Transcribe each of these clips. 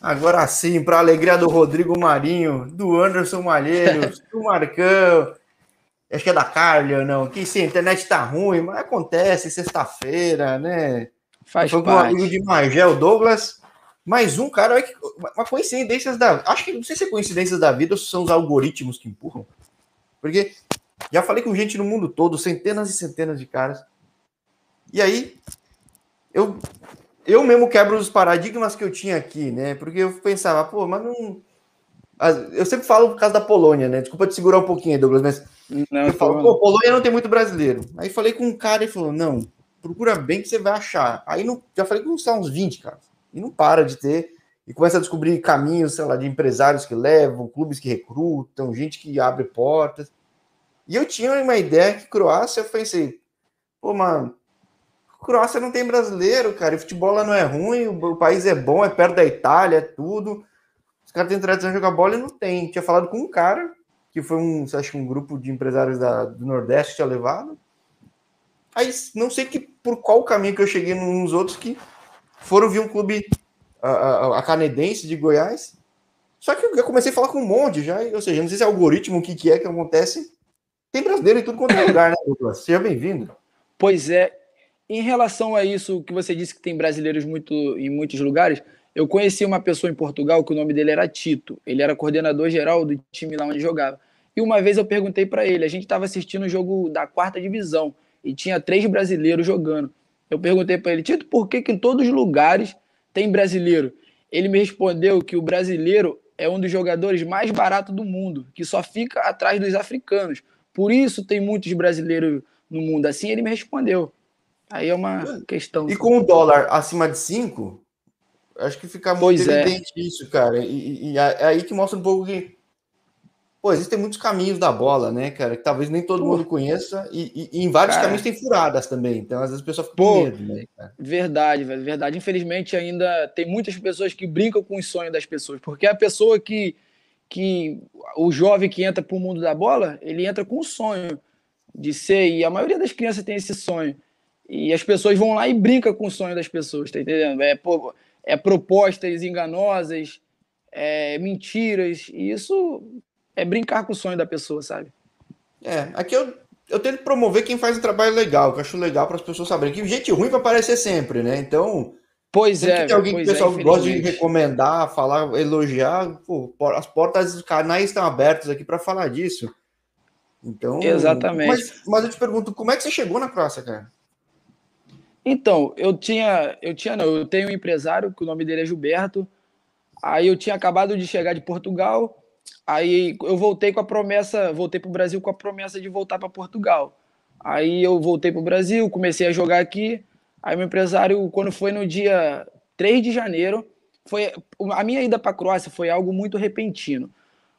Agora sim, para a alegria do Rodrigo Marinho, do Anderson Malheiros, do Marcão, acho que é da Carlia, não, que sim, a internet tá ruim, mas acontece, sexta-feira, né? Faz Foi com um amigo de Magel, Douglas, mais um cara, uma coincidência da, acho que não sei se é coincidências da vida ou se são os algoritmos que empurram, porque já falei com gente no mundo todo, centenas e centenas de caras, e aí eu eu mesmo quebro os paradigmas que eu tinha aqui, né? Porque eu pensava, pô, mas não. Eu sempre falo por causa da Polônia, né? Desculpa te segurar um pouquinho, Douglas, mas não, eu falo, pô, Polônia não tem muito brasileiro. Aí falei com um cara e falou: não, procura bem que você vai achar. Aí não, já falei com uns 20, cara. E não para de ter. E começa a descobrir caminhos, sei lá, de empresários que levam, clubes que recrutam, gente que abre portas. E eu tinha uma ideia que Croácia, eu pensei, pô, mano, Croácia não tem brasileiro, cara. E futebol lá não é ruim, o, país é bom, é perto da Itália, é tudo. Os caras têm tradição de jogar bola e não tem. Tinha falado com um cara, que foi um, acho um grupo de empresários da, do Nordeste que tinha levado. Aí não sei que por qual caminho que eu cheguei nos outros que foram vir um clube a, a, a de Goiás. Só que eu comecei a falar com um monte já, ou seja, não sei se é algoritmo, o que, que é que acontece. Tem brasileiro em tudo quanto é lugar, né, Douglas? Seja bem-vindo. Pois é, em relação a isso que você disse que tem brasileiros muito, em muitos lugares, eu conheci uma pessoa em Portugal que o nome dele era Tito. Ele era coordenador geral do time lá onde jogava. E uma vez eu perguntei para ele, a gente estava assistindo o jogo da quarta divisão e tinha três brasileiros jogando. Eu perguntei para ele, Tito, por que, que em todos os lugares tem brasileiro? Ele me respondeu que o brasileiro é um dos jogadores mais baratos do mundo, que só fica atrás dos africanos. Por isso tem muitos brasileiros no mundo. Assim ele me respondeu. Aí é uma questão. E com o dólar acima de 5, acho que fica muito pois é. evidente é. isso, cara. E, e, é aí que mostra um pouco que. Pô, existem muitos caminhos da bola, né, cara? Que talvez nem todo Pô. mundo conheça. E, e, em vários cara. caminhos tem furadas também. Então, às vezes, a pessoa fica Pô, com medo, né, cara? Verdade, velho. Verdade. Infelizmente, ainda tem muitas pessoas que brincam com os sonhos das pessoas. Porque a pessoa que. que o jovem que entra para o mundo da bola, ele entra com o sonho de ser. E a maioria das crianças tem esse sonho e as pessoas vão lá e brincam com o sonho das pessoas, tá entendendo? É, é propostas enganosas, é, mentiras, e isso é brincar com o sonho da pessoa, sabe? É, aqui eu, eu tento promover quem faz um trabalho legal, que eu acho legal para as pessoas saberem. Que gente ruim vai aparecer sempre, né? Então. Pois é. Tem alguém que o é, pessoal é, gosta de recomendar, falar, elogiar. Pô, as portas dos canais estão abertas aqui para falar disso. Então. Exatamente. Mas, mas eu te pergunto, como é que você chegou na Croácia, cara? Então, eu tinha, eu tinha, não, eu tenho um empresário que o nome dele é Gilberto. Aí eu tinha acabado de chegar de Portugal. Aí eu voltei com a promessa, voltei para o Brasil com a promessa de voltar para Portugal. Aí eu voltei para o Brasil, comecei a jogar aqui. Aí meu empresário, quando foi no dia 3 de janeiro, foi a minha ida para a Croácia foi algo muito repentino.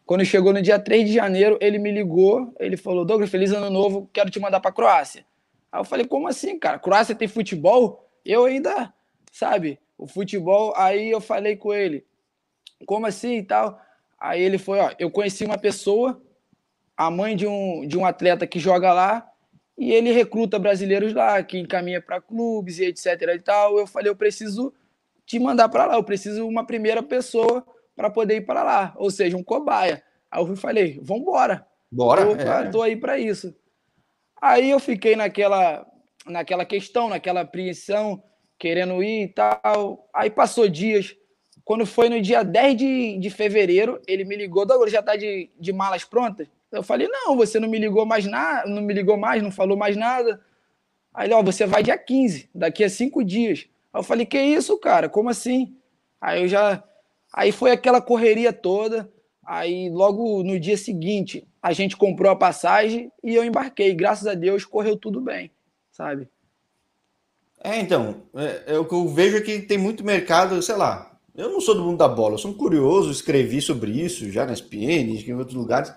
Quando chegou no dia 3 de janeiro, ele me ligou, ele falou: "Douglas, feliz ano novo, quero te mandar para a Croácia". Aí eu falei, como assim, cara? Croácia tem futebol? Eu ainda, sabe, o futebol. Aí eu falei com ele, como assim e tal? Aí ele foi, ó, eu conheci uma pessoa, a mãe de um, de um atleta que joga lá, e ele recruta brasileiros lá, que encaminha para clubes e etc e tal. Eu falei, eu preciso te mandar para lá, eu preciso uma primeira pessoa para poder ir para lá, ou seja, um cobaia. Aí eu falei, vambora. Bora. Eu é. tô aí para isso. Aí eu fiquei naquela, naquela questão, naquela apreensão, querendo ir e tal. Aí passou dias. Quando foi no dia 10 de, de fevereiro, ele me ligou, Douglas, já tá de, de malas prontas? Eu falei, não, você não me ligou mais nada, não me ligou mais, não falou mais nada. Aí ele, ó, você vai dia 15, daqui a cinco dias. Aí eu falei, que isso, cara? Como assim? Aí eu já. Aí foi aquela correria toda. Aí logo no dia seguinte, a gente comprou a passagem e eu embarquei. Graças a Deus correu tudo bem, sabe? É, então, é, é, o que eu vejo é que tem muito mercado, sei lá. Eu não sou do mundo da bola, eu sou um curioso, escrevi sobre isso já nas PN, em outros lugares.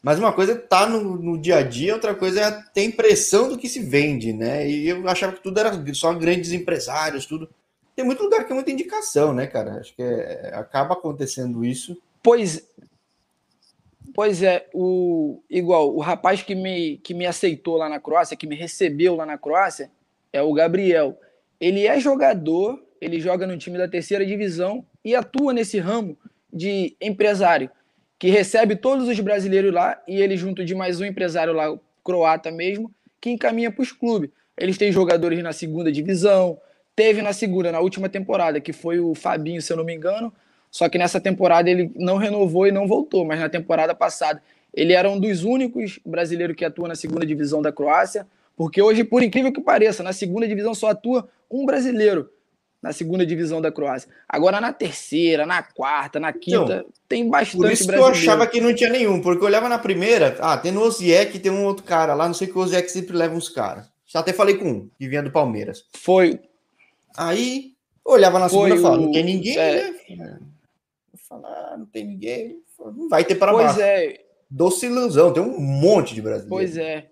Mas uma coisa é estar tá no, no, dia a dia, outra coisa é ter impressão do que se vende, né? E eu achava que tudo era só grandes empresários, tudo. Tem muito lugar que é muita indicação, né, cara? Acho que é, acaba acontecendo isso. Pois Pois é, o igual o rapaz que me, que me aceitou lá na Croácia, que me recebeu lá na Croácia, é o Gabriel. Ele é jogador, ele joga no time da terceira divisão e atua nesse ramo de empresário, que recebe todos os brasileiros lá e ele junto de mais um empresário lá, croata mesmo, que encaminha para os clubes. Eles têm jogadores na segunda divisão, teve na segunda, na última temporada, que foi o Fabinho, se eu não me engano, só que nessa temporada ele não renovou e não voltou, mas na temporada passada ele era um dos únicos brasileiros que atua na segunda divisão da Croácia, porque hoje, por incrível que pareça, na segunda divisão só atua um brasileiro na segunda divisão da Croácia. Agora na terceira, na quarta, na quinta, então, tem bastante Por isso brasileiro. que eu achava que não tinha nenhum, porque eu olhava na primeira, ah, tem no Oziek, tem um outro cara lá, não sei que o Oziek sempre leva uns caras. Já até falei com um, que vinha do Palmeiras. Foi. Aí, olhava na segunda e falava, não tem ninguém, é... né? Falar, ah, não tem ninguém, não vai ter para pois baixo. Pois é. Doce ilusão, tem um monte de brasileiros. Pois é.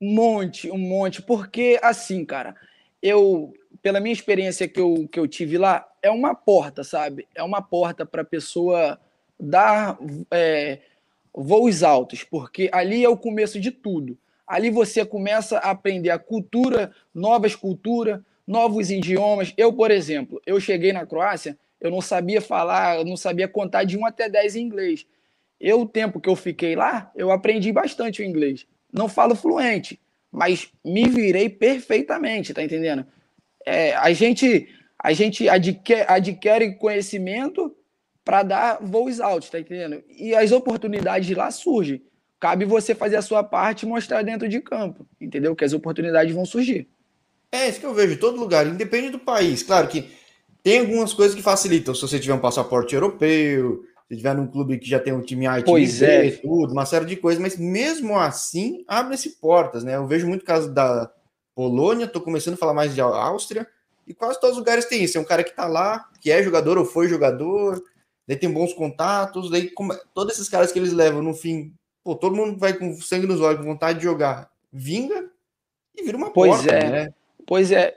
Um monte, um monte. Porque, assim, cara, eu, pela minha experiência que eu, que eu tive lá, é uma porta, sabe? É uma porta para a pessoa dar é, voos altos, porque ali é o começo de tudo. Ali você começa a aprender a cultura, novas culturas, novos idiomas. Eu, por exemplo, eu cheguei na Croácia eu não sabia falar, eu não sabia contar de 1 até 10 em inglês. Eu, o tempo que eu fiquei lá, eu aprendi bastante o inglês. Não falo fluente, mas me virei perfeitamente, tá entendendo? É, a gente a gente adquire, adquire conhecimento para dar voos altos, tá entendendo? E as oportunidades lá surgem. Cabe você fazer a sua parte e mostrar dentro de campo, entendeu? Que as oportunidades vão surgir. É isso que eu vejo em todo lugar, independe do país. Claro que tem algumas coisas que facilitam. Se você tiver um passaporte europeu, se tiver num clube que já tem um time A, pois é. tudo, uma série de coisas, mas mesmo assim abre-se portas, né? Eu vejo muito caso da Polônia, tô começando a falar mais de Áustria, e quase todos os lugares tem isso. É um cara que tá lá, que é jogador ou foi jogador, daí tem bons contatos, daí como, todos esses caras que eles levam no fim, pô, todo mundo vai com sangue nos olhos, com vontade de jogar, vinga e vira uma pois porta, é. né? Pois é,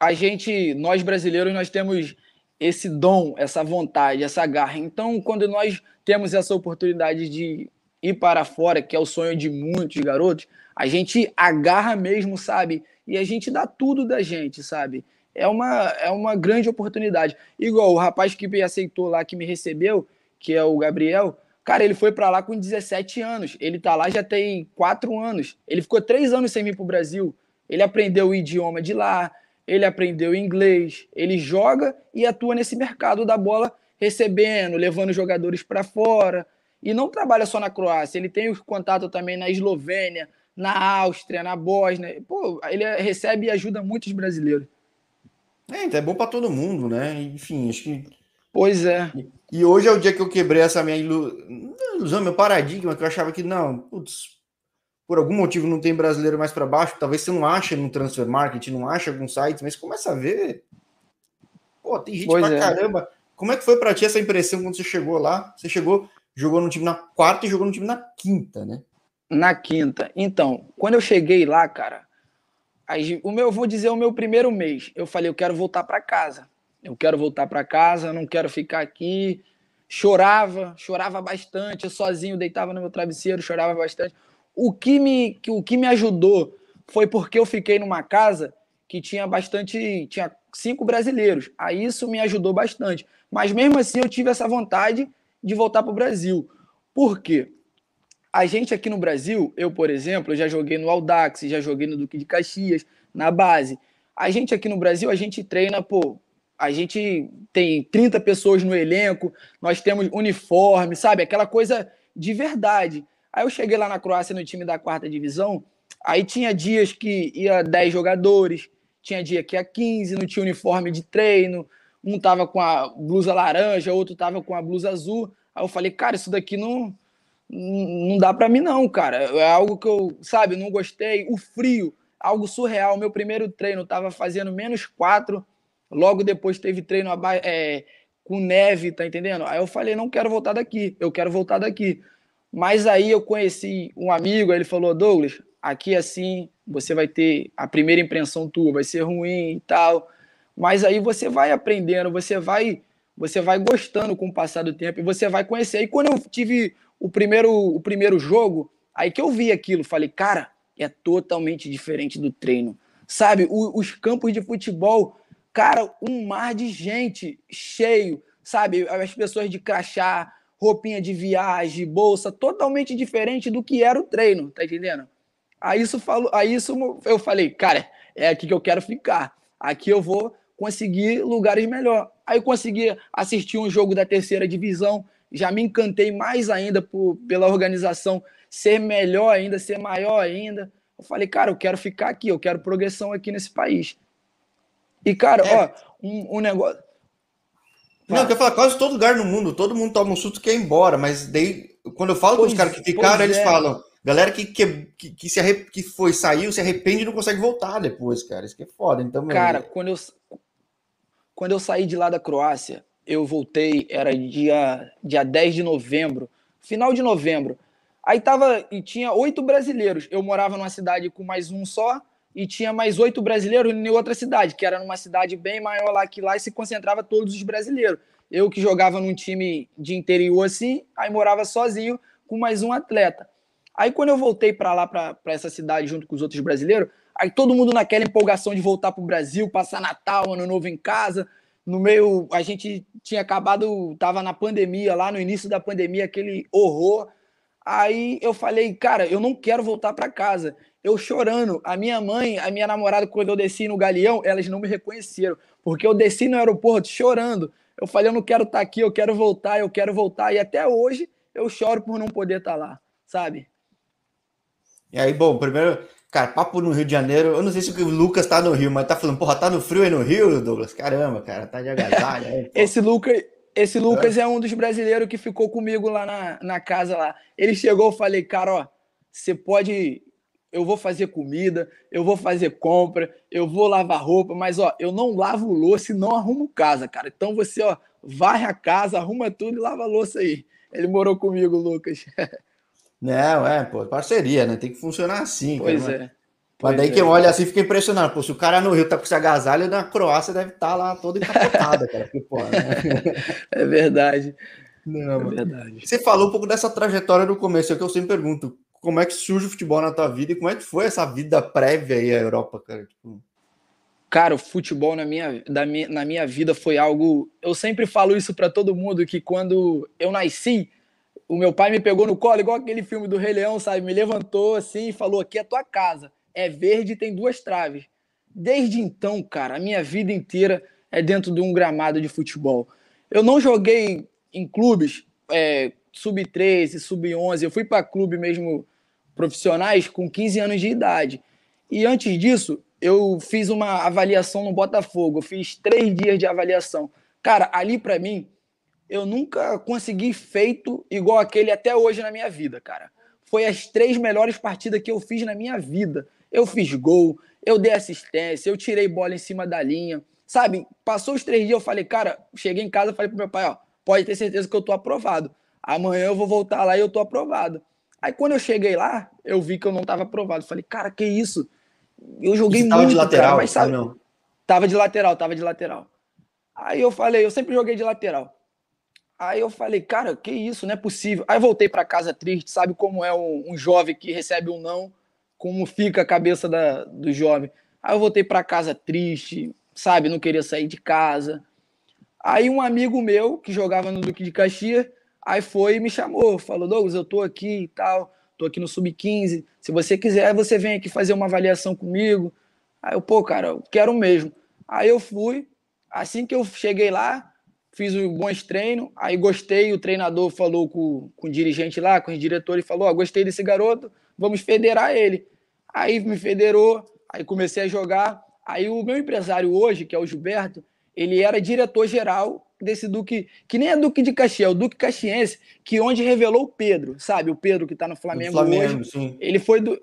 a gente, nós brasileiros, nós temos esse dom, essa vontade, essa garra. Então, quando nós temos essa oportunidade de ir para fora, que é o sonho de muitos garotos, a gente agarra mesmo, sabe? E a gente dá tudo da gente, sabe? É uma, é uma grande oportunidade. Igual o rapaz que me aceitou lá, que me recebeu, que é o Gabriel, cara, ele foi para lá com 17 anos. Ele tá lá já tem 4 anos. Ele ficou 3 anos sem vir pro Brasil. Ele aprendeu o idioma de lá, ele aprendeu inglês, ele joga e atua nesse mercado da bola, recebendo, levando jogadores para fora. E não trabalha só na Croácia, ele tem os contatos também na Eslovênia, na Áustria, na Bósnia. Pô, ele recebe e ajuda muitos brasileiros. É, então é bom para todo mundo, né? Enfim, acho que. Pois é. E hoje é o dia que eu quebrei essa minha ilusão, meu paradigma, que eu achava que, não, putz, por algum motivo não tem brasileiro mais para baixo, talvez você não ache no transfer market, não acha alguns sites, mas começa a ver. Pô, tem gente pois pra é. caramba. Como é que foi para ti essa impressão quando você chegou lá? Você chegou, jogou no time na quarta e jogou no time na quinta, né? Na quinta. Então, quando eu cheguei lá, cara, aí, o meu, vou dizer o meu primeiro mês, eu falei, eu quero voltar para casa. Eu quero voltar para casa, não quero ficar aqui. Chorava, chorava bastante, eu sozinho deitava no meu travesseiro, chorava bastante o que me, o que me ajudou foi porque eu fiquei numa casa que tinha bastante. tinha cinco brasileiros. Aí isso me ajudou bastante. Mas mesmo assim eu tive essa vontade de voltar para o Brasil. Por quê? A gente aqui no Brasil, eu, por exemplo, já joguei no Aldax, já joguei no Duque de Caxias, na base. A gente aqui no Brasil, a gente treina, pô, a gente tem 30 pessoas no elenco, nós temos uniforme, sabe? Aquela coisa de verdade. Aí eu cheguei lá na Croácia no time da quarta divisão, aí tinha dias que ia 10 jogadores, tinha dia que ia 15, não tinha uniforme de treino, um tava com a blusa laranja, outro tava com a blusa azul. Aí eu falei, cara, isso daqui não não dá para mim não, cara. É algo que eu, sabe, não gostei. O frio, algo surreal. Meu primeiro treino tava fazendo menos 4, logo depois teve treino é, com neve, tá entendendo? Aí eu falei, não quero voltar daqui, eu quero voltar daqui. Mas aí eu conheci um amigo, ele falou: Douglas, aqui assim você vai ter a primeira impressão tua, vai ser ruim e tal. Mas aí você vai aprendendo, você vai você vai gostando com o passar do tempo e você vai conhecer. E quando eu tive o primeiro, o primeiro jogo, aí que eu vi aquilo, falei, cara, é totalmente diferente do treino. Sabe, o, os campos de futebol Cara, um mar de gente cheio, sabe? As pessoas de crachá, roupinha de viagem, bolsa, totalmente diferente do que era o treino, tá entendendo? Aí isso, falo, aí isso eu falei, cara, é aqui que eu quero ficar. Aqui eu vou conseguir lugares melhor. Aí eu consegui assistir um jogo da terceira divisão, já me encantei mais ainda por, pela organização ser melhor ainda, ser maior ainda. Eu falei, cara, eu quero ficar aqui, eu quero progressão aqui nesse país. E, cara, é. ó, um, um negócio. Não, eu quero falar, quase todo lugar no mundo, todo mundo toma um susto que quer ir embora, mas daí, quando eu falo pois, com os caras que ficaram, eles é. falam, galera que, que, que, se arre... que foi, saiu, se arrepende e não consegue voltar depois, cara, isso que é foda, então... Cara, quando eu, quando eu saí de lá da Croácia, eu voltei, era dia, dia 10 de novembro, final de novembro, aí tava, e tinha oito brasileiros, eu morava numa cidade com mais um só, e tinha mais oito brasileiros em outra cidade, que era numa cidade bem maior lá que lá e se concentrava todos os brasileiros. Eu que jogava num time de interior assim, aí morava sozinho com mais um atleta. Aí quando eu voltei para lá, para essa cidade, junto com os outros brasileiros, aí todo mundo naquela empolgação de voltar para o Brasil, passar Natal, Ano Novo em casa. No meio, a gente tinha acabado, tava na pandemia, lá no início da pandemia, aquele horror. Aí eu falei, cara, eu não quero voltar para casa eu chorando. A minha mãe, a minha namorada, quando eu desci no Galeão, elas não me reconheceram, porque eu desci no aeroporto chorando. Eu falei, eu não quero estar tá aqui, eu quero voltar, eu quero voltar. E até hoje eu choro por não poder estar tá lá, sabe? E aí, bom, primeiro, cara, papo no Rio de Janeiro. Eu não sei se o Lucas tá no Rio, mas tá falando, porra, tá no frio aí no Rio, Douglas? Caramba, cara, tá de agasalho. Aí, esse Lucas. Esse Lucas é. é um dos brasileiros que ficou comigo lá na, na casa lá. Ele chegou, eu falei, cara, ó, você pode eu vou fazer comida, eu vou fazer compra, eu vou lavar roupa, mas ó, eu não lavo louça e não arrumo casa, cara. Então você, ó, varre a casa, arruma tudo e lava a louça aí. Ele morou comigo, Lucas. Não, é, pô, parceria, né? Tem que funcionar assim. Pois cara, é. Mas daí é. quem olha assim fica impressionado. Pô, se o cara no Rio tá com esse agasalho, na Croácia deve estar tá lá todo encapotado, cara. Porque, pô, né? É verdade. Não, é verdade. Você falou um pouco dessa trajetória no começo, é o que eu sempre pergunto como é que surge o futebol na tua vida e como é que foi essa vida prévia aí à Europa, cara? Tipo... Cara, o futebol na minha, da minha, na minha vida foi algo. Eu sempre falo isso para todo mundo que quando eu nasci, o meu pai me pegou no colo, igual aquele filme do Rei Leão, sabe? Me levantou assim e falou: aqui é a tua casa. É verde e tem duas traves. Desde então, cara, a minha vida inteira é dentro de um gramado de futebol. Eu não joguei em clubes é, sub-13, sub-11. Eu fui para clube mesmo profissionais com 15 anos de idade. E antes disso, eu fiz uma avaliação no Botafogo. Eu fiz três dias de avaliação. Cara, ali para mim, eu nunca consegui feito igual aquele até hoje na minha vida, cara. Foi as três melhores partidas que eu fiz na minha vida. Eu fiz gol, eu dei assistência, eu tirei bola em cima da linha. Sabe, passou os três dias, eu falei, cara, cheguei em casa, falei pro meu pai, ó, pode ter certeza que eu tô aprovado. Amanhã eu vou voltar lá e eu tô aprovado. Aí quando eu cheguei lá, eu vi que eu não tava aprovado. Falei, cara, que isso? Eu joguei muito, de lateral, cara, mas sabe? Não. Tava de lateral, tava de lateral. Aí eu falei, eu sempre joguei de lateral. Aí eu falei, cara, que isso, não é possível. Aí voltei para casa triste, sabe como é um, um, jovem que recebe um não, como fica a cabeça da, do jovem. Aí eu voltei para casa triste, sabe, não queria sair de casa. Aí um amigo meu que jogava no Duque de Caxias Aí foi e me chamou, falou: Douglas, eu tô aqui e tal, tô aqui no Sub-15. Se você quiser, você vem aqui fazer uma avaliação comigo. Aí eu, pô, cara, eu quero mesmo. Aí eu fui, assim que eu cheguei lá, fiz um bons treinos, aí gostei, o treinador falou com, com o dirigente lá, com os diretores, falou: Ó, oh, gostei desse garoto, vamos federar ele. Aí me federou, aí comecei a jogar. Aí o meu empresário hoje, que é o Gilberto, ele era diretor-geral desse Duque, que nem é Duque de Caxias, é o Duque Caxiense, que onde revelou o Pedro, sabe? O Pedro que está no Flamengo, Flamengo hoje. Sim. Ele foi do.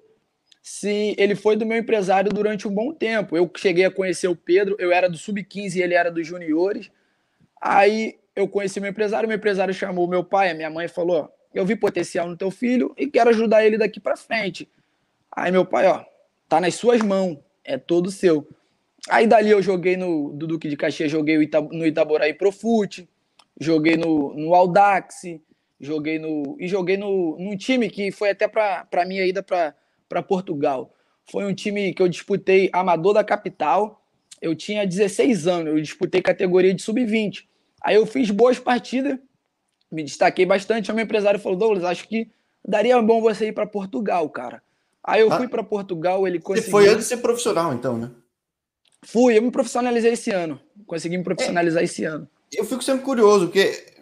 Sim, ele foi do meu empresário durante um bom tempo. Eu cheguei a conhecer o Pedro, eu era do Sub-15 e ele era dos juniores. Aí eu conheci meu empresário, meu empresário chamou meu pai, a minha mãe falou: Eu vi potencial no teu filho e quero ajudar ele daqui para frente. Aí meu pai, ó, tá nas suas mãos, é todo seu. Aí dali eu joguei no do Duque de Caxias, joguei no Itaboraí Profute, joguei no, no Aldax, joguei no e joguei no num time que foi até para minha ida para Portugal. Foi um time que eu disputei amador da capital. eu tinha 16 anos, eu disputei categoria de sub-20. Aí eu fiz boas partidas, me destaquei bastante. O meu empresário falou: Douglas, acho que daria bom você ir para Portugal, cara. Aí eu ah, fui para Portugal, ele conseguiu. Você foi antes de ser profissional, então, né? Fui, eu me profissionalizei esse ano. Consegui me profissionalizar é, esse ano. Eu fico sempre curioso, porque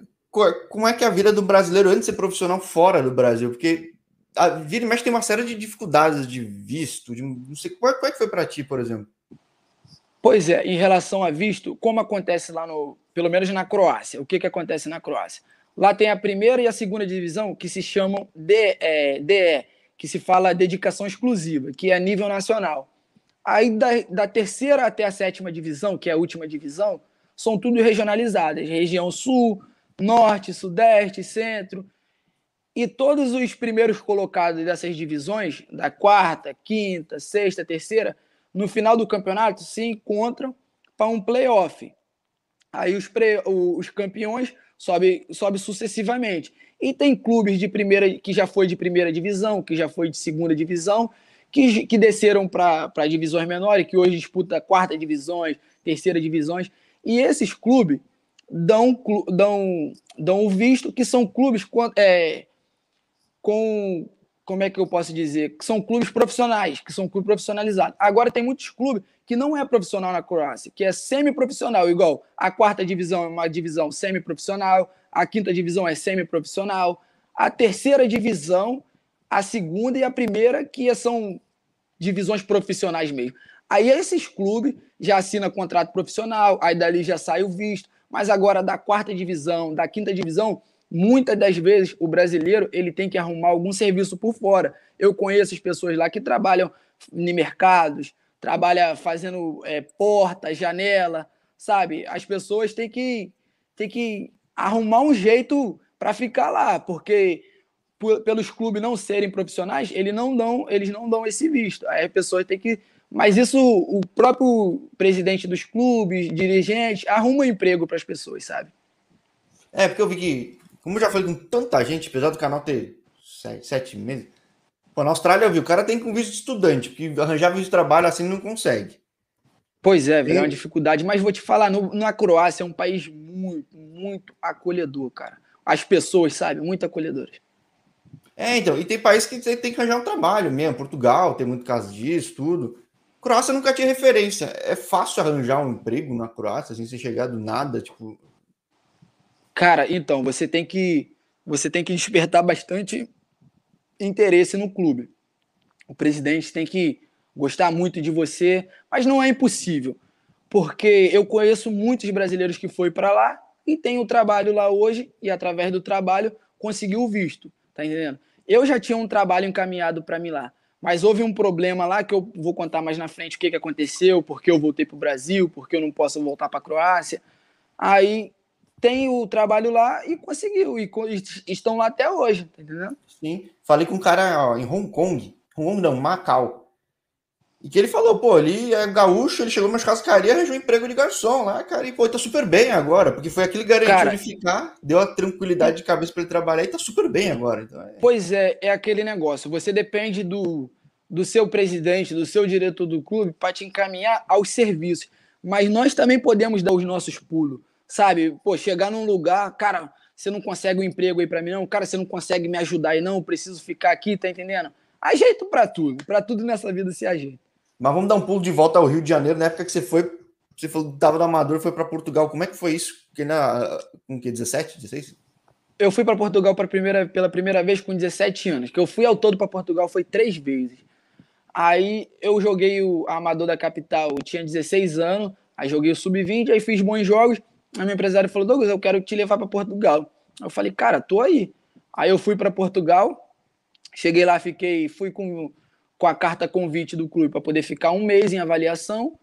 como é que é a vida do brasileiro antes de ser profissional fora do Brasil? Porque a vida e mexe tem uma série de dificuldades de visto, de, não sei qual, qual é que foi para ti, por exemplo. Pois é, em relação a visto, como acontece lá no, pelo menos na Croácia, o que, que acontece na Croácia? Lá tem a primeira e a segunda divisão que se chamam DE, é, DE que se fala dedicação exclusiva, que é a nível nacional. Aí da, da terceira até a sétima divisão, que é a última divisão, são tudo regionalizadas, região sul, norte, sudeste, centro. E todos os primeiros colocados dessas divisões, da quarta, quinta, sexta, terceira, no final do campeonato se encontram para um playoff. Aí os, os campeões sobem sobe sucessivamente. E tem clubes de primeira que já foi de primeira divisão, que já foi de segunda divisão, que, que desceram para divisões menores, que hoje disputa quarta divisões, terceira divisões. E esses clubes dão, dão, dão o visto que são clubes é, com como é que eu posso dizer? Que são clubes profissionais, que são clubes profissionalizados. Agora tem muitos clubes que não é profissional na Croácia, que é semi-profissional, igual a quarta divisão é uma divisão semi-profissional, a quinta divisão é semi-profissional, a terceira divisão, a segunda e a primeira, que são divisões profissionais mesmo. Aí esses clubes já assinam contrato profissional, aí dali já sai o visto, mas agora da quarta divisão, da quinta divisão, muitas das vezes o brasileiro ele tem que arrumar algum serviço por fora. Eu conheço as pessoas lá que trabalham em mercados, trabalham fazendo é, porta, janela, sabe? As pessoas têm que, têm que arrumar um jeito para ficar lá, porque pelos clubes não serem profissionais, eles não dão, eles não dão esse visto. Aí as pessoas têm que mas isso o próprio presidente dos clubes, dirigentes, arruma um emprego para as pessoas, sabe? É, porque eu vi que como eu já falei com tanta gente, apesar do canal ter sete, sete meses, pô, na Austrália eu vi, o cara tem com visto de estudante, porque arranjar visto de trabalho assim não consegue. Pois é, é uma dificuldade, mas vou te falar, no, na Croácia é um país muito, muito acolhedor, cara. As pessoas, sabe, muito acolhedoras. É, então, e tem países que tem que arranjar um trabalho mesmo. Portugal tem muito caso disso, tudo. Croácia nunca tinha referência. É fácil arranjar um emprego na Croácia, assim, sem chegar do nada, tipo, Cara, então, você tem que você tem que despertar bastante interesse no clube. O presidente tem que gostar muito de você, mas não é impossível, porque eu conheço muitos brasileiros que foi para lá e tem o trabalho lá hoje e através do trabalho conseguiu o visto, tá entendendo? Eu já tinha um trabalho encaminhado para mim lá, mas houve um problema lá que eu vou contar mais na frente o que, que aconteceu, porque eu voltei para o Brasil, porque eu não posso voltar para a Croácia. Aí tem o trabalho lá e conseguiu. E estão lá até hoje, tá entendendo? Sim. Falei com um cara ó, em Hong Kong. Hong Kong não, Macau. E que ele falou, pô, ali é gaúcho, ele chegou numa churrascaria, arranjou um emprego de garçom lá, cara, e pô, tá super bem agora, porque foi aquele garantiu cara, de ficar, deu a tranquilidade de cabeça para ele trabalhar e tá super bem agora. Então é... Pois é, é aquele negócio, você depende do, do seu presidente, do seu diretor do clube para te encaminhar aos serviços, mas nós também podemos dar os nossos pulos sabe? Pô, chegar num lugar, cara, você não consegue um emprego aí para mim, não? Cara, você não consegue me ajudar aí, não? Eu preciso ficar aqui, tá entendendo? Ajeito para tudo, para tudo nessa vida se ajeita. Mas vamos dar um pulo de volta ao Rio de Janeiro, na época que você foi, você falou, tava do Amador, foi para Portugal. Como é que foi isso? Porque na, com que, 17, 16? Eu fui para Portugal pra primeira, pela primeira vez com 17 anos, que eu fui ao todo para Portugal foi três vezes. Aí eu joguei o Amador da Capital, eu tinha 16 anos, aí joguei o Sub-20, aí fiz bons jogos, a minha empresária falou: Douglas, eu quero te levar para Portugal. Eu falei: Cara, tô aí. Aí eu fui para Portugal, cheguei lá, fiquei, fui com, com a carta convite do clube para poder ficar um mês em avaliação.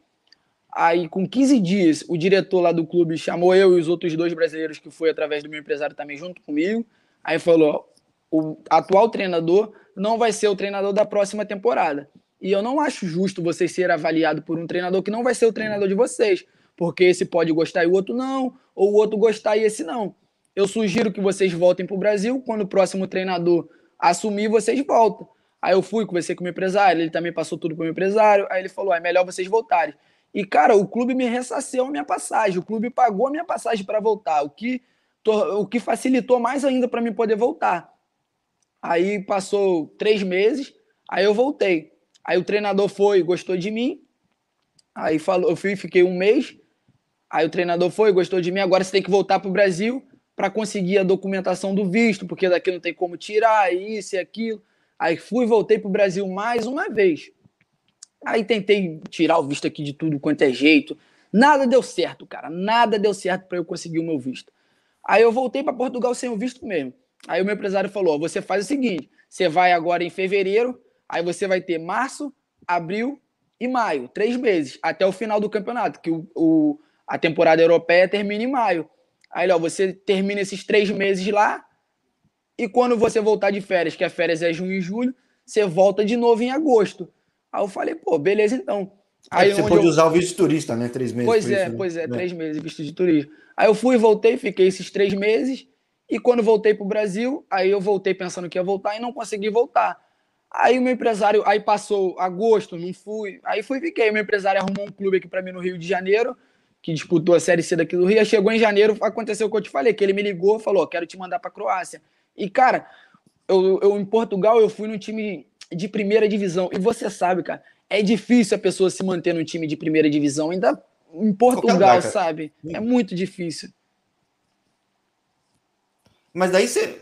Aí, com 15 dias, o diretor lá do clube chamou eu e os outros dois brasileiros que foi através do meu empresário também junto comigo. Aí falou: o atual treinador não vai ser o treinador da próxima temporada. E eu não acho justo vocês serem avaliados por um treinador que não vai ser o treinador de vocês porque esse pode gostar e o outro não, ou o outro gostar e esse não. Eu sugiro que vocês voltem para o Brasil, quando o próximo treinador assumir, vocês voltam. Aí eu fui, conversei com o meu empresário, ele também passou tudo para o meu empresário, aí ele falou, é melhor vocês voltarem. E, cara, o clube me ressarceu a minha passagem, o clube pagou a minha passagem para voltar, o que, o que facilitou mais ainda para mim poder voltar. Aí passou três meses, aí eu voltei. Aí o treinador foi, gostou de mim, aí falou, eu fui, fiquei um mês, aí o treinador foi, gostou de mim, agora você tem que voltar para o Brasil para conseguir a documentação do visto, porque daqui não tem como tirar, isso e aquilo. Aí fui, voltei para o Brasil mais uma vez. Aí tentei tirar o visto aqui de tudo quanto é jeito. Nada deu certo, cara. Nada deu certo para eu conseguir o meu visto. Aí eu voltei para Portugal sem o visto mesmo. Aí o meu empresário falou: você faz o seguinte: você vai agora em fevereiro, aí você vai ter março, abril e maio, três meses, até o final do campeonato, que o, o a temporada europeia termina em maio. Aí, ó, você termina esses três meses lá, e quando você voltar de férias, que a férias é junho e julho, você volta de novo em agosto. Aí eu falei, pô, beleza então. É aí, você pode eu... usar o visto de turista, né? Três meses. Pois é, isso, né? pois é, é, três meses visto de turista. Aí eu fui, voltei, fiquei esses três meses. E quando voltei para o Brasil, aí eu voltei pensando que ia voltar e não consegui voltar. Aí o meu empresário, aí passou agosto, não fui. Aí fui fiquei. Meu empresário arrumou um clube aqui para mim no Rio de Janeiro, que disputou a Série C daqui do Rio. Aí chegou em janeiro, aconteceu o que eu te falei, que ele me ligou, falou: "Quero te mandar para Croácia". E cara, eu, eu em Portugal eu fui num time de primeira divisão. E você sabe, cara, é difícil a pessoa se manter no time de primeira divisão, ainda em Portugal, lugar, sabe? É muito difícil. Mas daí você.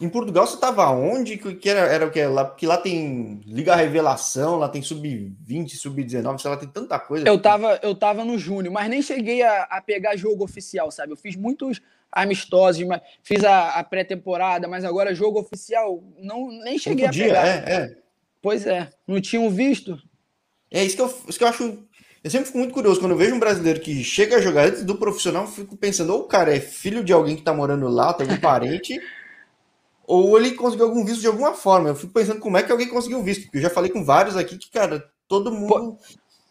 Em Portugal você estava onde? Que era, era o que? Lá, porque lá tem Liga Revelação, lá tem Sub-20, Sub-19, sei lá, tem tanta coisa. Eu tava, eu tava no Júnior, mas nem cheguei a, a pegar jogo oficial, sabe? Eu fiz muitos amistosos, fiz a, a pré-temporada, mas agora jogo oficial, não, nem cheguei a pegar. É, é. Pois é, não tinham visto. É isso que eu, isso que eu acho. Eu sempre fico muito curioso quando eu vejo um brasileiro que chega a jogar antes do profissional, eu fico pensando, ou o cara é filho de alguém que tá morando lá, tem algum parente, ou ele conseguiu algum visto de alguma forma. Eu fico pensando como é que alguém conseguiu visto, porque eu já falei com vários aqui que, cara, todo mundo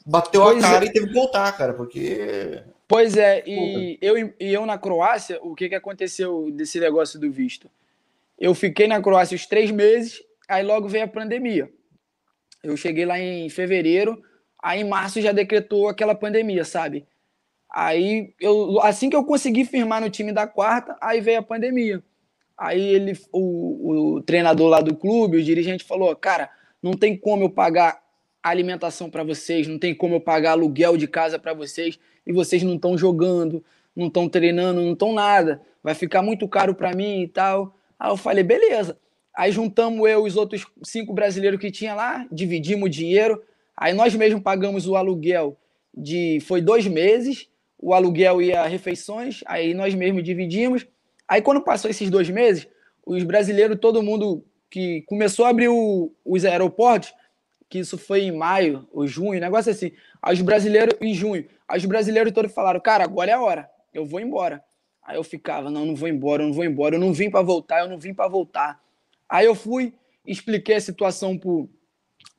bateu pois a cara é. e teve que voltar, cara, porque. Pois é, e eu, e eu na Croácia, o que, que aconteceu desse negócio do visto? Eu fiquei na Croácia os três meses, aí logo veio a pandemia. Eu cheguei lá em fevereiro, aí em março já decretou aquela pandemia, sabe? Aí eu, assim que eu consegui firmar no time da quarta, aí veio a pandemia. Aí ele, o, o treinador lá do clube, o dirigente falou: "Cara, não tem como eu pagar alimentação para vocês, não tem como eu pagar aluguel de casa para vocês e vocês não estão jogando, não estão treinando, não estão nada. Vai ficar muito caro para mim e tal". Aí eu falei: "Beleza". Aí juntamos eu e os outros cinco brasileiros que tinha lá, dividimos o dinheiro. Aí nós mesmos pagamos o aluguel de. Foi dois meses, o aluguel e as refeições. Aí nós mesmos dividimos. Aí quando passou esses dois meses, os brasileiros, todo mundo que começou a abrir o, os aeroportos, que isso foi em maio ou junho, negócio assim. Aí os brasileiros, em junho, aí os brasileiros todos falaram: Cara, agora é a hora, eu vou embora. Aí eu ficava: Não, não vou embora, eu não vou embora, eu não vim para voltar, eu não vim para voltar. Aí eu fui, expliquei a situação pro,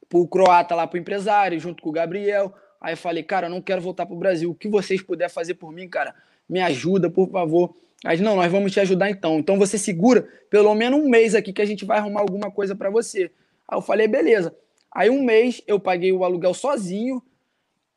pro croata lá, pro empresário, junto com o Gabriel. Aí falei, cara, eu não quero voltar pro Brasil. O que vocês puderem fazer por mim, cara, me ajuda, por favor. Aí, não, nós vamos te ajudar então. Então você segura pelo menos um mês aqui que a gente vai arrumar alguma coisa para você. Aí eu falei, beleza. Aí um mês eu paguei o aluguel sozinho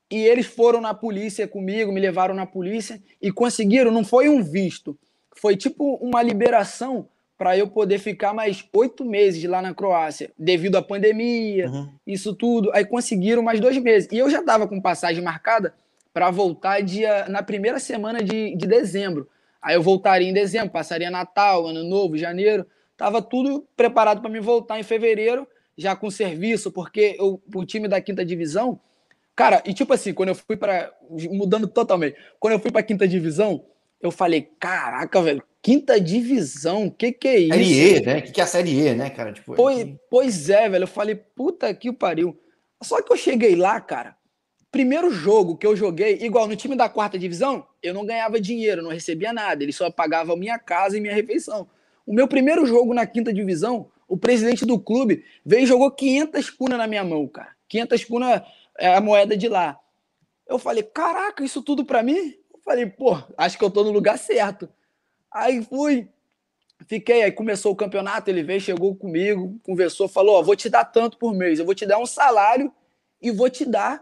e eles foram na polícia comigo, me levaram na polícia e conseguiram, não foi um visto, foi tipo uma liberação para eu poder ficar mais oito meses lá na Croácia, devido à pandemia, uhum. isso tudo. Aí conseguiram mais dois meses. E eu já estava com passagem marcada para voltar dia, na primeira semana de, de dezembro. Aí eu voltaria em dezembro, passaria Natal, Ano Novo, Janeiro. Tava tudo preparado para me voltar em fevereiro, já com serviço, porque eu, o time da quinta divisão. Cara, e tipo assim, quando eu fui para. Mudando totalmente. Quando eu fui para quinta divisão, eu falei: caraca, velho, Quinta divisão, o que que é isso? Série E, né? O que, que é a Série E, né, cara? Tipo, pois, é... pois é, velho. Eu falei, puta que pariu. Só que eu cheguei lá, cara. Primeiro jogo que eu joguei, igual no time da quarta divisão, eu não ganhava dinheiro, não recebia nada. Ele só pagava minha casa e minha refeição. O meu primeiro jogo na quinta divisão, o presidente do clube veio e jogou 500 cunas na minha mão, cara. 500 cunas é a moeda de lá. Eu falei, caraca, isso tudo para mim? Eu falei, pô, acho que eu tô no lugar certo. Aí fui, fiquei, aí começou o campeonato, ele veio, chegou comigo, conversou, falou: Ó, vou te dar tanto por mês, eu vou te dar um salário e vou te dar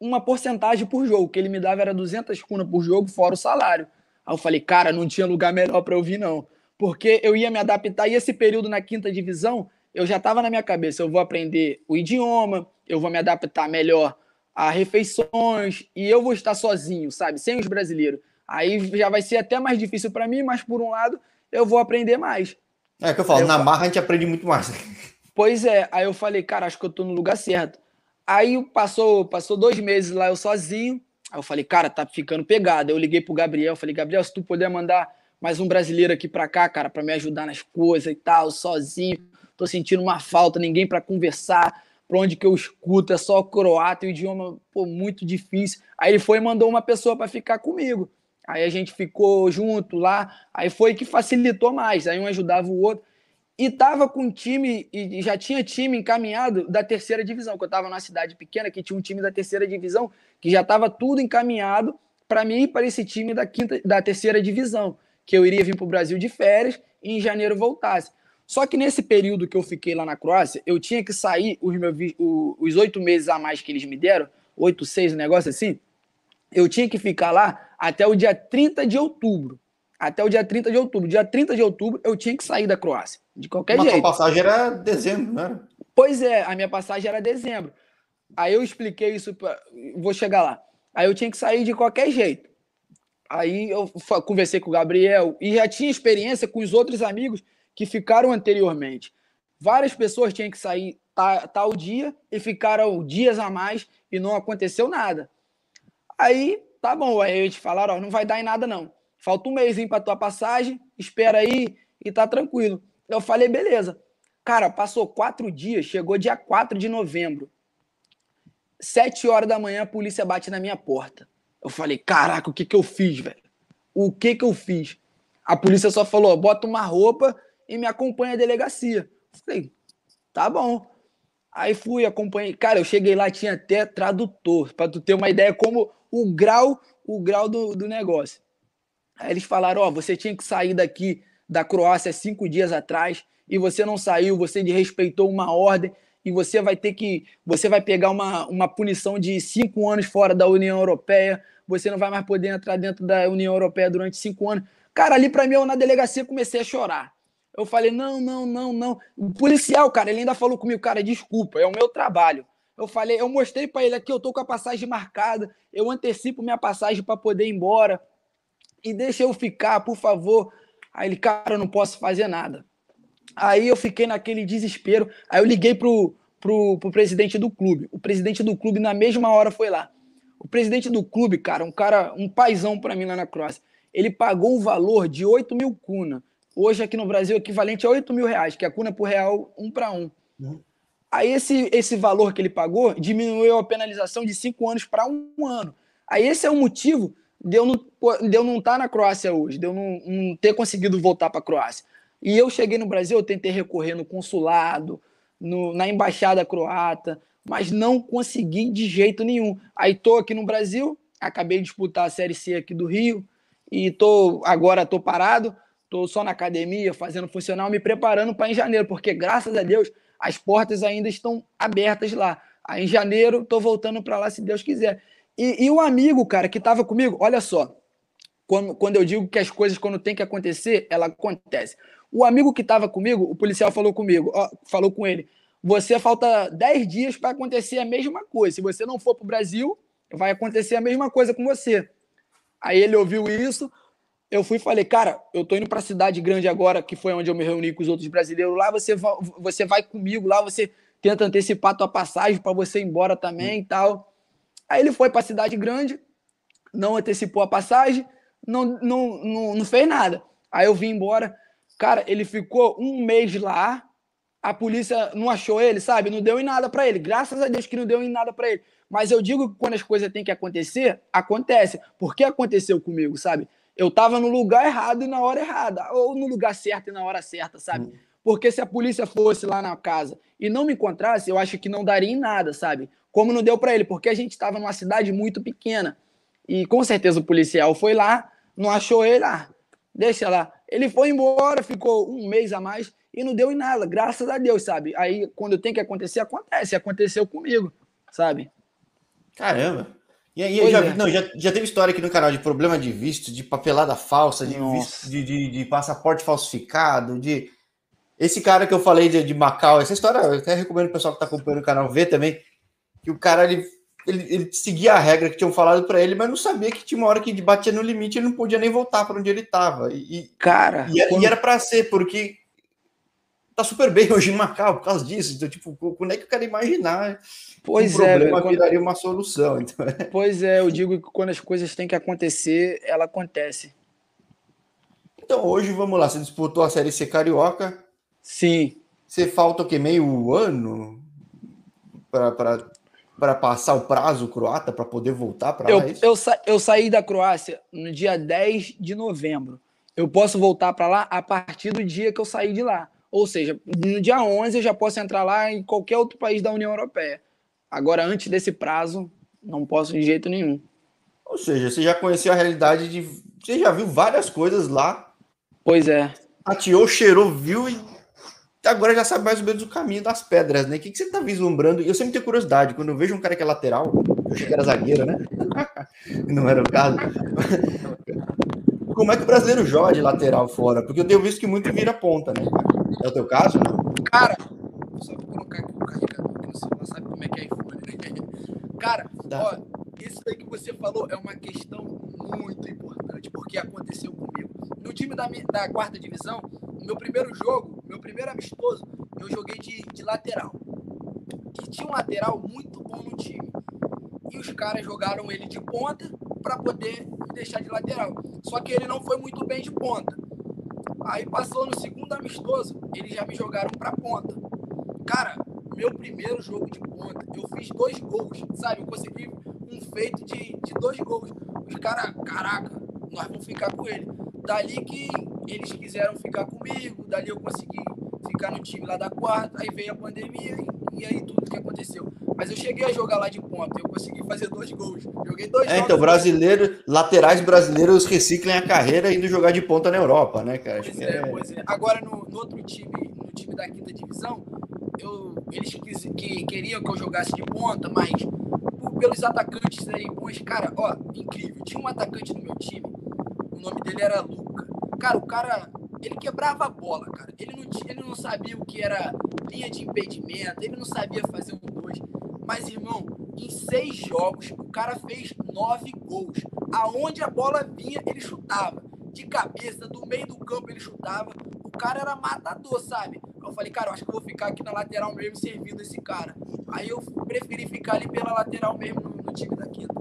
uma porcentagem por jogo, que ele me dava era 200 kuna por jogo, fora o salário. Aí eu falei, cara, não tinha lugar melhor para eu vir, não. Porque eu ia me adaptar, e esse período na quinta divisão, eu já estava na minha cabeça, eu vou aprender o idioma, eu vou me adaptar melhor a refeições, e eu vou estar sozinho, sabe? Sem os brasileiros. Aí já vai ser até mais difícil para mim, mas por um lado, eu vou aprender mais. É que eu falo, eu na marra a gente aprende muito mais. Pois é, aí eu falei, cara, acho que eu tô no lugar certo. Aí passou, passou dois meses lá eu sozinho. Aí eu falei, cara, tá ficando pegado. Eu liguei pro Gabriel, falei, Gabriel, se tu puder mandar mais um brasileiro aqui pra cá, cara, para me ajudar nas coisas e tal, sozinho. Tô sentindo uma falta, ninguém para conversar. Pra onde que eu escuto é só croata, o idioma pô, muito difícil. Aí foi e mandou uma pessoa para ficar comigo. Aí a gente ficou junto lá. Aí foi que facilitou mais. Aí um ajudava o outro e tava com time, e já tinha time encaminhado da terceira divisão, que eu tava numa cidade pequena que tinha um time da terceira divisão, que já tava tudo encaminhado para mim e para esse time da quinta, da terceira divisão, que eu iria vir para o Brasil de férias e em janeiro voltasse. Só que nesse período que eu fiquei lá na Croácia, eu tinha que sair os meus os oito meses a mais que eles me deram, oito, seis, um negócio assim, eu tinha que ficar lá até o dia 30 de outubro até o dia 30 de outubro. Dia 30 de outubro eu tinha que sair da Croácia, de qualquer Mas jeito. Mas a passagem era dezembro, né? Pois é, a minha passagem era dezembro. Aí eu expliquei isso, pra... vou chegar lá. Aí eu tinha que sair de qualquer jeito. Aí eu conversei com o Gabriel e já tinha experiência com os outros amigos que ficaram anteriormente. Várias pessoas tinham que sair tal dia e ficaram dias a mais e não aconteceu nada. Aí, tá bom, aí eles falaram, ó, não vai dar em nada não. Falta um mês para tua passagem, espera aí e tá tranquilo. Eu falei, beleza. Cara, passou quatro dias, chegou dia 4 de novembro. Sete horas da manhã, a polícia bate na minha porta. Eu falei, caraca, o que que eu fiz, velho? O que que eu fiz? A polícia só falou, bota uma roupa e me acompanha à delegacia. Falei, tá bom. Aí fui, acompanhei. Cara, eu cheguei lá, tinha até tradutor, para tu ter uma ideia como o grau, o grau do, do negócio. Aí eles falaram: Ó, oh, você tinha que sair daqui da Croácia cinco dias atrás e você não saiu, você desrespeitou uma ordem e você vai ter que. Você vai pegar uma, uma punição de cinco anos fora da União Europeia, você não vai mais poder entrar dentro da União Europeia durante cinco anos. Cara, ali para mim, eu na delegacia comecei a chorar. Eu falei: não, não, não, não. O policial, cara, ele ainda falou comigo: cara, desculpa, é o meu trabalho. Eu falei, eu mostrei para ele aqui, eu tô com a passagem marcada, eu antecipo minha passagem para poder ir embora e deixa eu ficar, por favor. Aí ele, cara, eu não posso fazer nada. Aí eu fiquei naquele desespero. Aí eu liguei pro, pro, pro presidente do clube. O presidente do clube, na mesma hora, foi lá. O presidente do clube, cara, um cara, um paizão para mim lá na Croácia, ele pagou um valor de 8 mil kuna. Hoje aqui no Brasil, equivalente a 8 mil reais, que é a kuna por real, um para um. Uhum. Aí esse, esse valor que ele pagou diminuiu a penalização de cinco anos para um ano. Aí esse é o motivo de eu não de eu não estar tá na Croácia hoje, de eu não, não ter conseguido voltar para a Croácia. E eu cheguei no Brasil, eu tentei recorrer no consulado, no, na embaixada croata, mas não consegui de jeito nenhum. Aí tô aqui no Brasil, acabei de disputar a Série C aqui do Rio e tô agora tô parado, tô só na academia, fazendo funcional, me preparando para em janeiro, porque graças a Deus as portas ainda estão abertas lá. Aí em janeiro tô voltando para lá se Deus quiser. E, e o amigo, cara, que estava comigo, olha só, quando, quando eu digo que as coisas, quando tem que acontecer, ela acontece. O amigo que estava comigo, o policial falou comigo, ó, falou com ele, você falta 10 dias para acontecer a mesma coisa. Se você não for para o Brasil, vai acontecer a mesma coisa com você. Aí ele ouviu isso, eu fui e falei, cara, eu tô indo para a cidade grande agora, que foi onde eu me reuni com os outros brasileiros lá, você vai, você vai comigo lá, você tenta antecipar tua passagem para você ir embora também e tal. Aí ele foi para a cidade grande, não antecipou a passagem, não, não, não, não fez nada. Aí eu vim embora. Cara, ele ficou um mês lá, a polícia não achou ele, sabe? Não deu em nada para ele. Graças a Deus que não deu em nada para ele. Mas eu digo que quando as coisas têm que acontecer, acontece. Porque aconteceu comigo, sabe? Eu tava no lugar errado e na hora errada, ou no lugar certo e na hora certa, sabe? Hum. Porque se a polícia fosse lá na casa e não me encontrasse, eu acho que não daria em nada, sabe? como não deu para ele, porque a gente estava numa cidade muito pequena. E com certeza o policial foi lá, não achou ele, ah, deixa lá. Ele foi embora, ficou um mês a mais e não deu em nada, graças a Deus, sabe? Aí quando tem que acontecer, acontece. Aconteceu comigo, sabe? Caramba. E aí, já, é. não, já, já teve história aqui no canal de problema de visto, de papelada falsa, de, visto, de, de, de, passaporte falsificado, de. Esse cara que eu falei de, de Macau, essa história, eu até recomendo o pessoal que está acompanhando o canal ver também, que o cara ele, ele, ele seguia a regra que tinham falado para ele, mas não sabia que tinha uma hora que batia no limite ele não podia nem voltar para onde ele estava. E, cara, e, quando... e era para ser, porque tá super bem hoje em Macau por causa disso. Então, tipo, como é que eu quero imaginar Pois um é, problema quando... viraria uma solução. Então... É. Pois é, eu digo que quando as coisas têm que acontecer, ela acontece. Então hoje, vamos lá, você disputou a Série C Carioca. Sim. Você falta o quê? Meio ano para passar o prazo croata para poder voltar para lá? Eu, é eu, sa eu saí da Croácia no dia 10 de novembro. Eu posso voltar para lá a partir do dia que eu saí de lá. Ou seja, no dia 11 eu já posso entrar lá em qualquer outro país da União Europeia. Agora, antes desse prazo, não posso de jeito nenhum. Ou seja, você já conheceu a realidade de. Você já viu várias coisas lá. Pois é. Atiou, cheirou, viu e agora já sabe mais ou menos o caminho das pedras, né? O que, que você tá vislumbrando? Eu sempre tenho curiosidade. Quando eu vejo um cara que é lateral, eu achei que era zagueiro, né? não era o caso. Como é que o brasileiro joga de lateral fora? Porque eu tenho visto que muito vira ponta, né? É o teu caso, não? Cara, só vou colocar aqui o carregador, que você não sabe como é que é iPhone, né? Cara, tá. ó, isso aí que você falou é uma questão muito importante, porque aconteceu comigo. No time da, da quarta divisão, no meu primeiro jogo, meu primeiro amistoso, eu joguei de, de lateral. E tinha um lateral muito bom no time. E os caras jogaram ele de ponta para poder deixar de lateral. Só que ele não foi muito bem de ponta. Aí passou no segundo amistoso, eles já me jogaram para ponta. Cara, meu primeiro jogo de ponta, eu fiz dois gols, sabe? Eu consegui um feito de, de dois gols. Os caras, caraca, nós vamos ficar com ele. Dali que eles quiseram ficar comigo, dali eu consegui ficar no time lá da quarta, aí veio a pandemia e, e aí tudo que aconteceu. Mas eu cheguei a jogar lá de ponta, eu consegui fazer dois gols. Joguei dois é, então, brasileiro, laterais brasileiros reciclem a carreira indo jogar de ponta na Europa, né, cara? Pois é, é, pois é. Agora, no, no outro time, no time da quinta divisão, eu, eles quis, que queriam que eu jogasse de ponta, mas por, pelos atacantes serem bons, cara, ó, incrível. Tinha um atacante no meu time, o nome dele era Luca. Cara, o cara, ele quebrava a bola, cara. Ele não, ele não sabia o que era linha de impedimento, ele não sabia fazer um. Mas, irmão, em seis jogos, o cara fez nove gols. Aonde a bola vinha, ele chutava. De cabeça, do meio do campo, ele chutava. O cara era matador, sabe? Eu falei, cara, eu acho que eu vou ficar aqui na lateral mesmo servindo esse cara. Aí eu preferi ficar ali pela lateral mesmo no, time da quinta.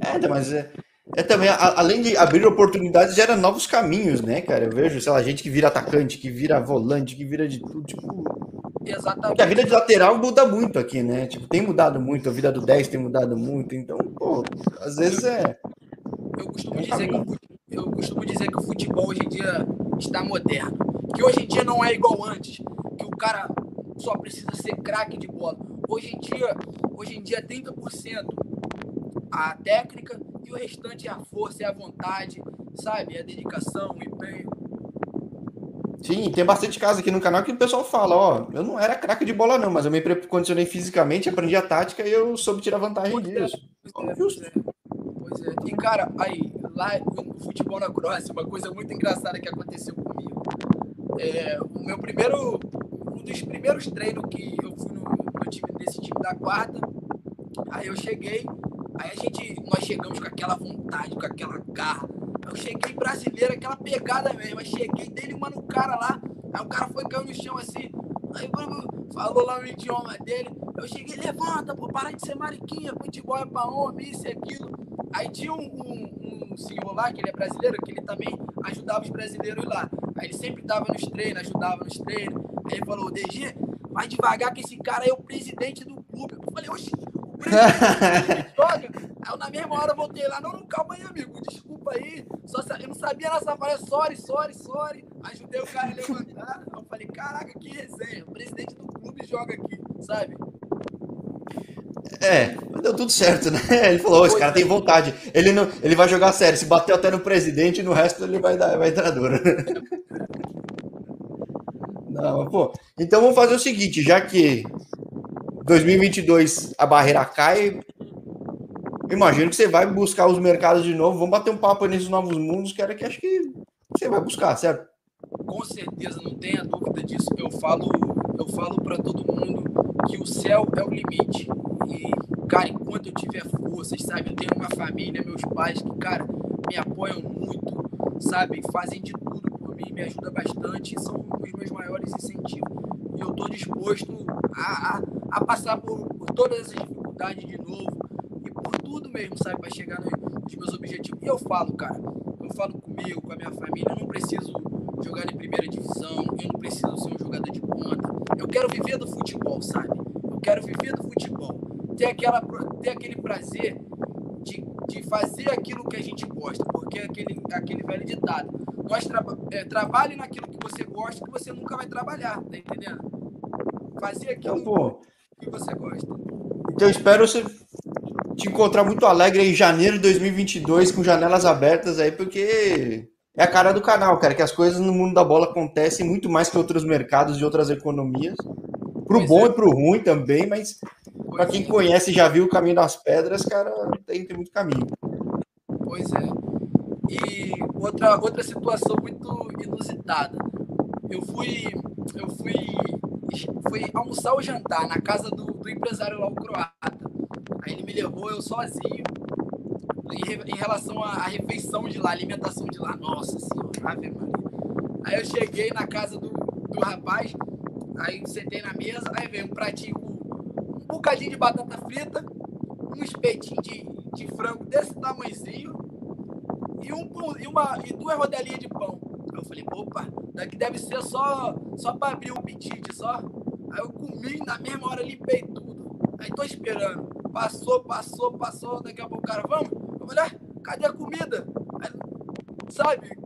É, mas é, é também, a, além de abrir oportunidades, gera novos caminhos, né, cara? Eu vejo, sei lá, gente que vira atacante, que vira volante, que vira de tudo, tipo. Exatamente. Porque a vida de lateral muda muito aqui, né? Tipo, tem mudado muito, a vida do 10 tem mudado muito, então, pô, às vezes é. Eu costumo, dizer que, eu costumo dizer que o futebol hoje em dia está moderno. Que hoje em dia não é igual antes, que o cara só precisa ser craque de bola. Hoje em dia, hoje em dia é 30% a técnica e o restante é a força, é a vontade, sabe? É a dedicação, o empenho. Sim, tem bastante casos aqui no canal que o pessoal fala, ó, eu não era craque de bola não, mas eu me condicionei fisicamente, aprendi a tática e eu soube tirar vantagem pois disso. É, pois, é, pois, é, pois é. E cara, aí, lá no futebol na Croácia, uma coisa muito engraçada que aconteceu comigo. É, o meu primeiro, um dos primeiros treinos que eu fui no, no time desse time da quarta, aí eu cheguei, aí a gente, nós chegamos com aquela vontade, com aquela garra, eu cheguei brasileiro, aquela pegada mesmo. Eu cheguei dele, mano, o cara lá. Aí o cara foi cair no chão assim. Aí falou lá no idioma dele. Eu cheguei, levanta, pô, para de ser mariquinha, futebol é pra homem, isso e aquilo. Aí tinha um, um, um, senhor lá, que ele é brasileiro, que ele também ajudava os brasileiros lá. Aí ele sempre dava nos treinos, ajudava nos treinos. Aí ele falou, DG, vai devagar que esse cara é o presidente do clube. Eu falei, oxe, joga. Aí eu, na mesma hora voltei lá, não, não, calma aí, amigo, desculpa aí. Só, eu não sabia nessa frase, sorry, sorry, sorry. Ajudei o cara a levantar. Eu falei, caraca, que resenha. O presidente do clube joga aqui, sabe? É, deu tudo certo, né? Ele falou, esse cara tem vontade. Ele, não, ele vai jogar sério. Se bateu até no presidente, no resto ele vai dar, vai dar duro. Não, pô. Então vamos fazer o seguinte, já que 2022 a barreira cai, imagino que você vai buscar os mercados de novo. Vamos bater um papo nesses novos mundos, era que acho que você vai buscar, certo? Com certeza, não tenha dúvida disso. Eu falo, eu falo para todo mundo que o céu é o limite. E, cara, enquanto eu tiver forças, sabe? Eu tenho uma família, meus pais que, cara, me apoiam muito, sabe? Fazem de tudo por mim, me ajudam bastante, são os meus maiores incentivos. E eu tô disposto a, a, a passar por, por todas essas dificuldades de novo por tudo mesmo, sabe? Para chegar nos meus objetivos. E eu falo, cara, eu falo comigo, com a minha família, eu não preciso jogar em primeira divisão, eu não preciso ser um jogador de ponta. Eu quero viver do futebol, sabe? Eu quero viver do futebol. Ter, aquela, ter aquele prazer de, de fazer aquilo que a gente gosta, porque é aquele, aquele velho ditado. Nós tra, é, trabalhe naquilo que você gosta, que você nunca vai trabalhar, tá entendendo? Fazer aquilo então, que você gosta. Então eu espero você te encontrar muito alegre em janeiro de 2022 com janelas abertas aí, porque é a cara do canal, cara, que as coisas no mundo da bola acontecem muito mais que outros mercados de outras economias. Pro pois bom é. e pro ruim também, mas para quem conhece e já viu o caminho das pedras, cara, tem, tem muito caminho. Pois é. E outra, outra situação muito inusitada. Eu fui, eu fui, fui almoçar ou jantar na casa do, do empresário lá, o croata. Aí ele me levou, eu sozinho, em, em relação à, à, refeição de lá, alimentação de lá. Nossa senhora, Ave Maria. Aí eu cheguei na casa do, do rapaz, aí sentei na mesa, aí veio um pratinho com um bocadinho de batata frita, um espetinho de, de frango desse tamanhozinho e, um, e, uma, e duas rodelinhas de pão. Eu falei, opa, daqui deve ser só, só para abrir um apetite, só. Aí eu comi, na mesma hora limpei tudo. Aí tô esperando. Passou, passou, passou, daqui a pouco o cara, vamos? mulher, cadê a comida? Aí, sabe?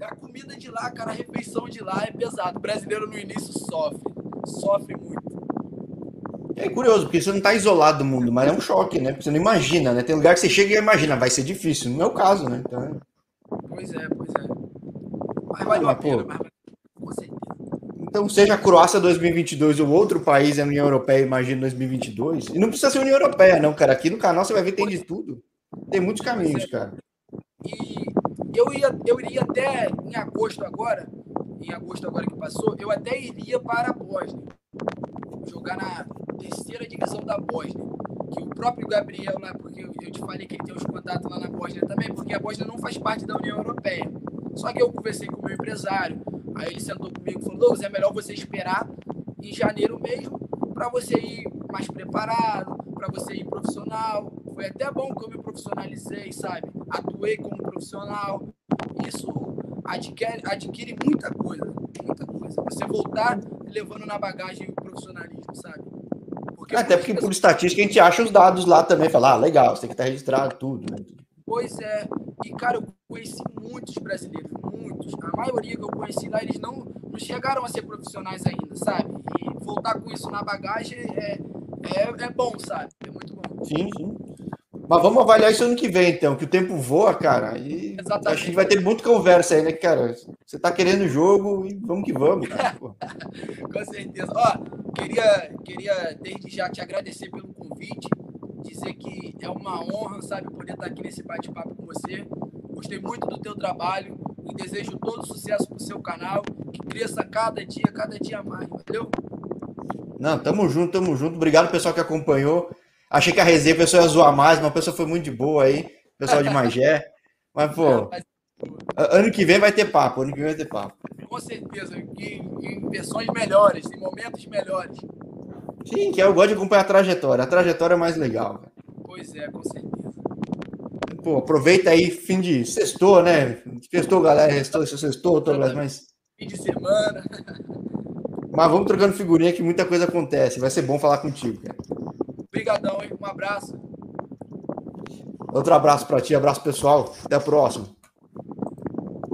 A comida de lá, cara, a refeição de lá é pesado. O brasileiro no início sofre, sofre muito. É curioso, porque você não está isolado do mundo, mas é um choque, né? Porque você não imagina, né? Tem lugar que você chega e imagina, vai ser difícil. No meu caso, né? Então... Pois é, pois é. Mas valeu ah, a pena, mas... certeza. Então, seja a Croácia 2022 ou outro país a União Europeia, imagina 2022. E não precisa ser União Europeia, não, cara. Aqui no canal você vai ver tem de tudo. Tem muitos caminhos, cara. E eu, ia, eu iria até em agosto agora, em agosto agora que passou, eu até iria para a Bósnia. Jogar na terceira divisão da Bósnia. Que o próprio Gabriel lá, porque eu, te falei que ele tem os contatos lá na Bósnia também, porque a Bósnia não faz parte da União Europeia. Só que eu conversei com o meu empresário, aí ele sentou comigo e falou, Douglas, é melhor você esperar em janeiro mesmo, para você ir mais preparado, para você ir profissional, foi até bom que eu me profissionalizei, sabe? Atuei como profissional. Isso adquire, adquire muita coisa, muita coisa. Você voltar levando na bagagem o profissionalismo, sabe? Porque até porque por estatística a gente acha os dados lá também, falar, ah, legal, você tem que estar registrado tudo, né? Pois é. E, cara, eu conheci muitos brasileiros, muitos. A maioria que eu conheci lá, eles não, não chegaram a ser profissionais ainda, sabe? E voltar com isso na bagagem é, é, é bom, sabe? É muito bom. Sim, sim. Mas vamos avaliar isso ano que vem, então, que o tempo voa, cara. E Exatamente. acho que vai ter muita conversa aí, né, cara? Você tá querendo o jogo e vamos que vamos, cara. Com certeza. Ó, queria, queria desde já te agradecer pelo convite, dizer que é uma honra, sabe, poder estar aqui nesse bate-papo com você. Gostei muito do teu trabalho e desejo todo sucesso pro seu canal, que cresça cada dia, cada dia mais, valeu? Não, tamo junto, tamo junto. Obrigado, pessoal, que acompanhou. Achei que a resenha a pessoa ia zoar mais, mas a pessoa foi muito de boa aí, pessoal de Magé. Mas, pô, ano que vem vai ter papo, ano que vem vai ter papo. Com certeza, em, em versões melhores, em momentos melhores. Sim, que eu gosto de acompanhar a trajetória. A trajetória é mais legal. Pois é, com certeza. Pô, aproveita aí, fim de sextou, né? Sextou, galera. Sextou, sextou, Douglas, mas. Fim de semana. Mas vamos trocando figurinha que muita coisa acontece. Vai ser bom falar contigo, cara. Obrigadão, hein? Um abraço. Outro abraço para ti, abraço pessoal. Até a próxima.